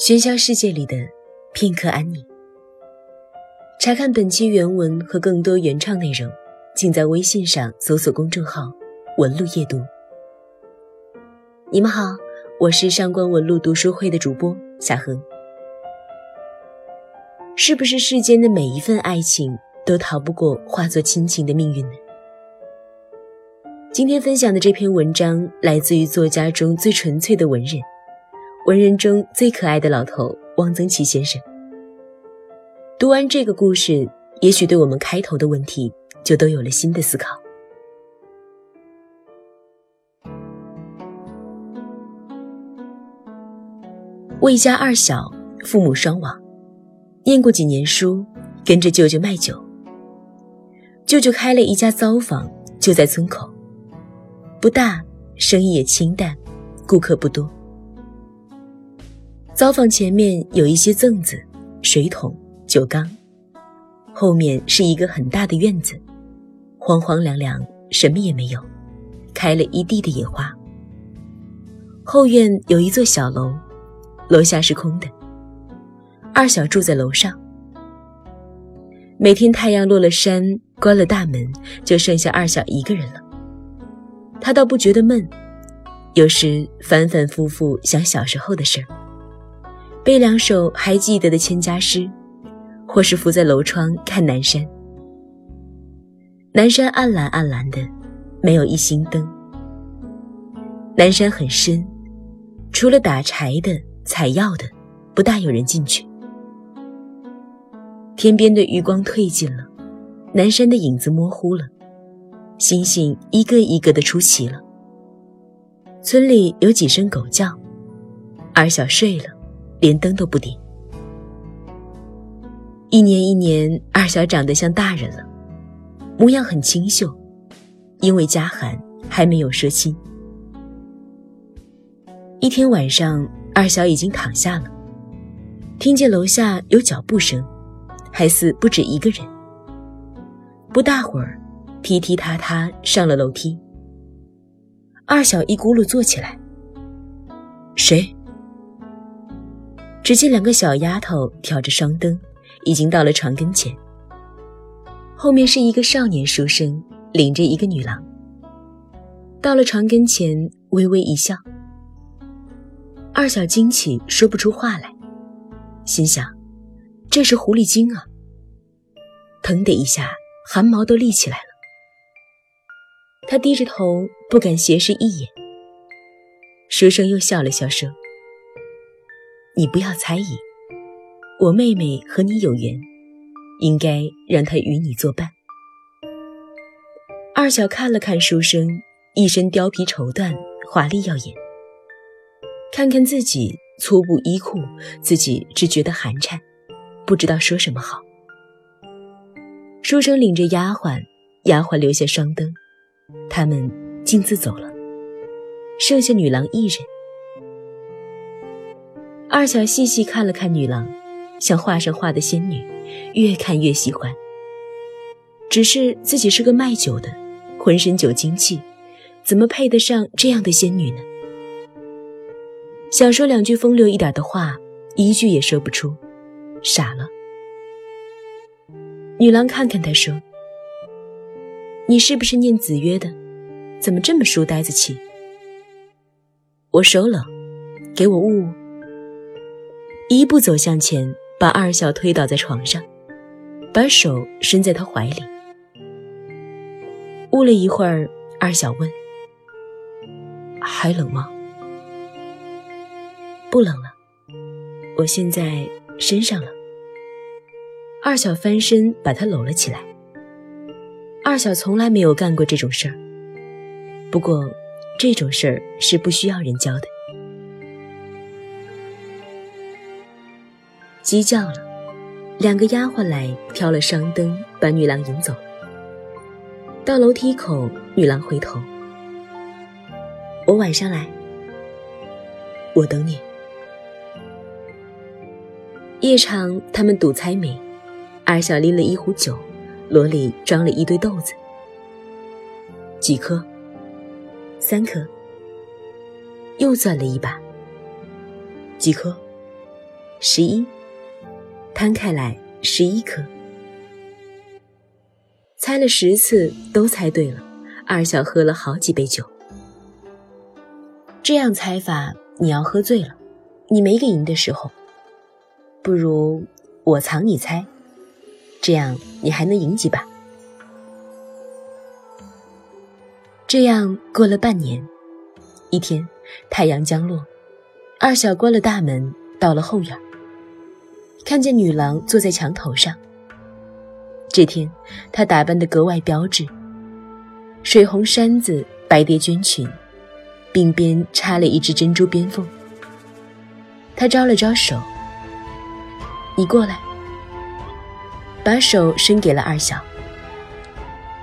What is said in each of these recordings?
喧嚣世界里的片刻安宁。查看本期原文和更多原创内容，请在微信上搜索公众号“文路夜读”。你们好，我是上官文路读书会的主播夏恒。是不是世间的每一份爱情都逃不过化作亲情的命运呢？今天分享的这篇文章来自于作家中最纯粹的文人。文人中最可爱的老头汪曾祺先生。读完这个故事，也许对我们开头的问题就都有了新的思考。魏家二小父母双亡，念过几年书，跟着舅舅卖酒。舅舅开了一家糟坊，就在村口，不大，生意也清淡，顾客不多。灶房前面有一些凳子、水桶、酒缸，后面是一个很大的院子，荒荒凉凉，什么也没有，开了一地的野花。后院有一座小楼，楼下是空的。二小住在楼上。每天太阳落了山，关了大门，就剩下二小一个人了。他倒不觉得闷，有时反反复复想小时候的事儿。背两首还记得的千家诗，或是伏在楼窗看南山。南山暗蓝暗蓝的，没有一星灯。南山很深，除了打柴的、采药的，不大有人进去。天边的余光褪尽了，南山的影子模糊了，星星一个一个的出奇了。村里有几声狗叫，二小睡了。连灯都不点。一年一年，二小长得像大人了，模样很清秀。因为家寒，还没有奢亲。一天晚上，二小已经躺下了，听见楼下有脚步声，还似不止一个人。不大会儿，踢踢踏踏上了楼梯。二小一咕噜坐起来，谁？只见两个小丫头挑着双灯，已经到了床跟前。后面是一个少年书生领着一个女郎。到了床跟前，微微一笑。二小惊起，说不出话来，心想：这是狐狸精啊！腾的一下，汗毛都立起来了。他低着头，不敢斜视一眼。书生又笑了笑，说。你不要猜疑，我妹妹和你有缘，应该让她与你作伴。二小看了看书生，一身貂皮绸缎，华丽耀眼。看看自己粗布衣裤，自己只觉得寒颤，不知道说什么好。书生领着丫鬟，丫鬟留下双灯，他们径自走了，剩下女郎一人。二小细细看了看女郎，像画上画的仙女，越看越喜欢。只是自己是个卖酒的，浑身酒精气，怎么配得上这样的仙女呢？想说两句风流一点的话，一句也说不出，傻了。女郎看看他，说：“你是不是念子曰的？怎么这么书呆子气？”我手冷，给我捂捂。一步走向前，把二小推倒在床上，把手伸在他怀里。捂了一会儿，二小问：“还冷吗？”“不冷了，我现在身上了。”二小翻身把他搂了起来。二小从来没有干过这种事儿，不过这种事儿是不需要人教的。鸡叫了，两个丫鬟来挑了商灯，把女郎引走。到楼梯口，女郎回头：“我晚上来，我等你。”夜场他们赌猜谜，二小拎了一壶酒，箩里装了一堆豆子。几颗？三颗。又攥了一把。几颗？十一，摊开来十一颗。猜了十次都猜对了，二小喝了好几杯酒。这样猜法，你要喝醉了，你没个赢的时候。不如我藏你猜，这样你还能赢几把。这样过了半年，一天太阳将落，二小关了大门，到了后院，看见女郎坐在墙头上。这天她打扮得格外标致，水红衫子，白蝶绢裙，鬓边插了一只珍珠边凤。她招了招手。你过来，把手伸给了二小。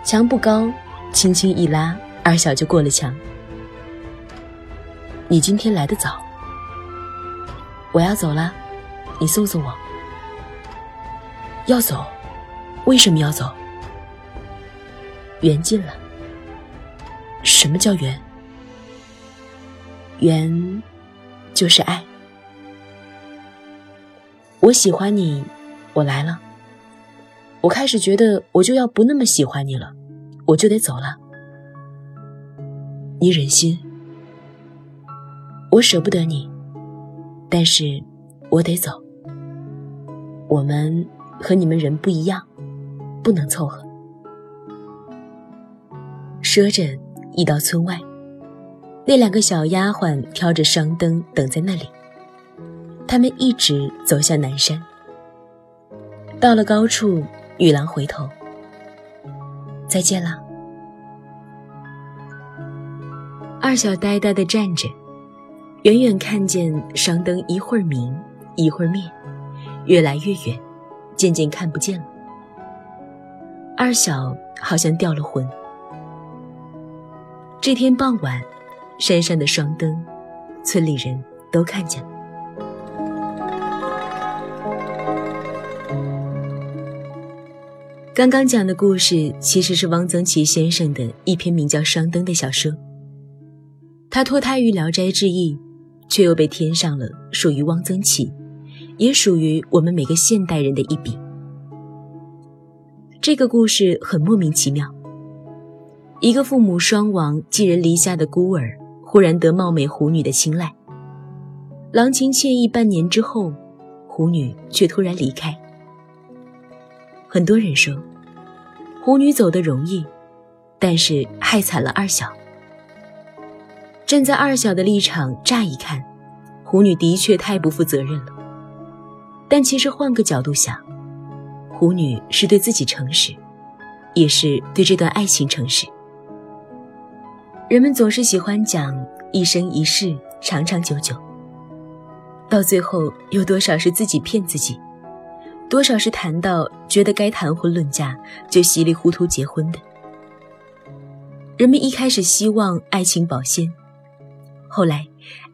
墙不高，轻轻一拉，二小就过了墙。你今天来的早，我要走了，你送送我。要走？为什么要走？缘尽了。什么叫缘？缘，就是爱。我喜欢你，我来了。我开始觉得我就要不那么喜欢你了，我就得走了。你忍心？我舍不得你，但是我得走。我们和你们人不一样，不能凑合。说着，一到村外，那两个小丫鬟挑着商灯等在那里。他们一直走向南山，到了高处，女郎回头：“再见了。”二小呆呆的站着，远远看见商灯一会儿明，一会儿灭，越来越远，渐渐看不见了。二小好像掉了魂。这天傍晚，山上的双灯，村里人都看见了。刚刚讲的故事其实是汪曾祺先生的一篇名叫《双灯》的小说。他脱胎于《聊斋志异》，却又被添上了属于汪曾祺，也属于我们每个现代人的一笔。这个故事很莫名其妙：一个父母双亡、寄人篱下的孤儿，忽然得貌美狐女的青睐，郎情妾意半年之后，狐女却突然离开。很多人说，狐女走得容易，但是害惨了二小。站在二小的立场，乍一看，狐女的确太不负责任了。但其实换个角度想，狐女是对自己诚实，也是对这段爱情诚实。人们总是喜欢讲一生一世，长长久久，到最后有多少是自己骗自己？多少是谈到觉得该谈婚论嫁就稀里糊涂结婚的。人们一开始希望爱情保鲜，后来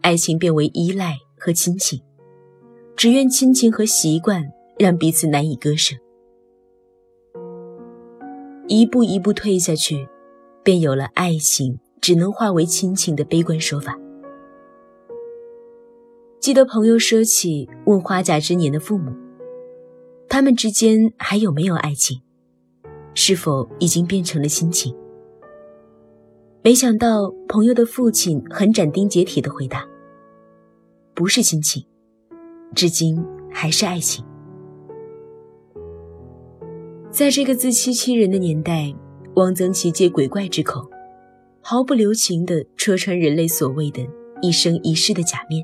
爱情变为依赖和亲情，只愿亲情和习惯让彼此难以割舍。一步一步退下去，便有了爱情只能化为亲情的悲观说法。记得朋友说起问花甲之年的父母。他们之间还有没有爱情？是否已经变成了亲情？没想到朋友的父亲很斩钉截铁的回答：“不是亲情，至今还是爱情。”在这个自欺欺人的年代，汪曾祺借鬼怪之口，毫不留情地戳穿人类所谓的一生一世的假面。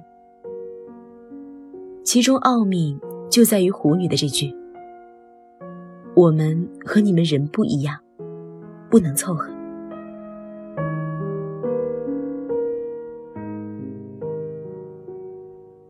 其中奥秘就在于狐女的这句。我们和你们人不一样，不能凑合。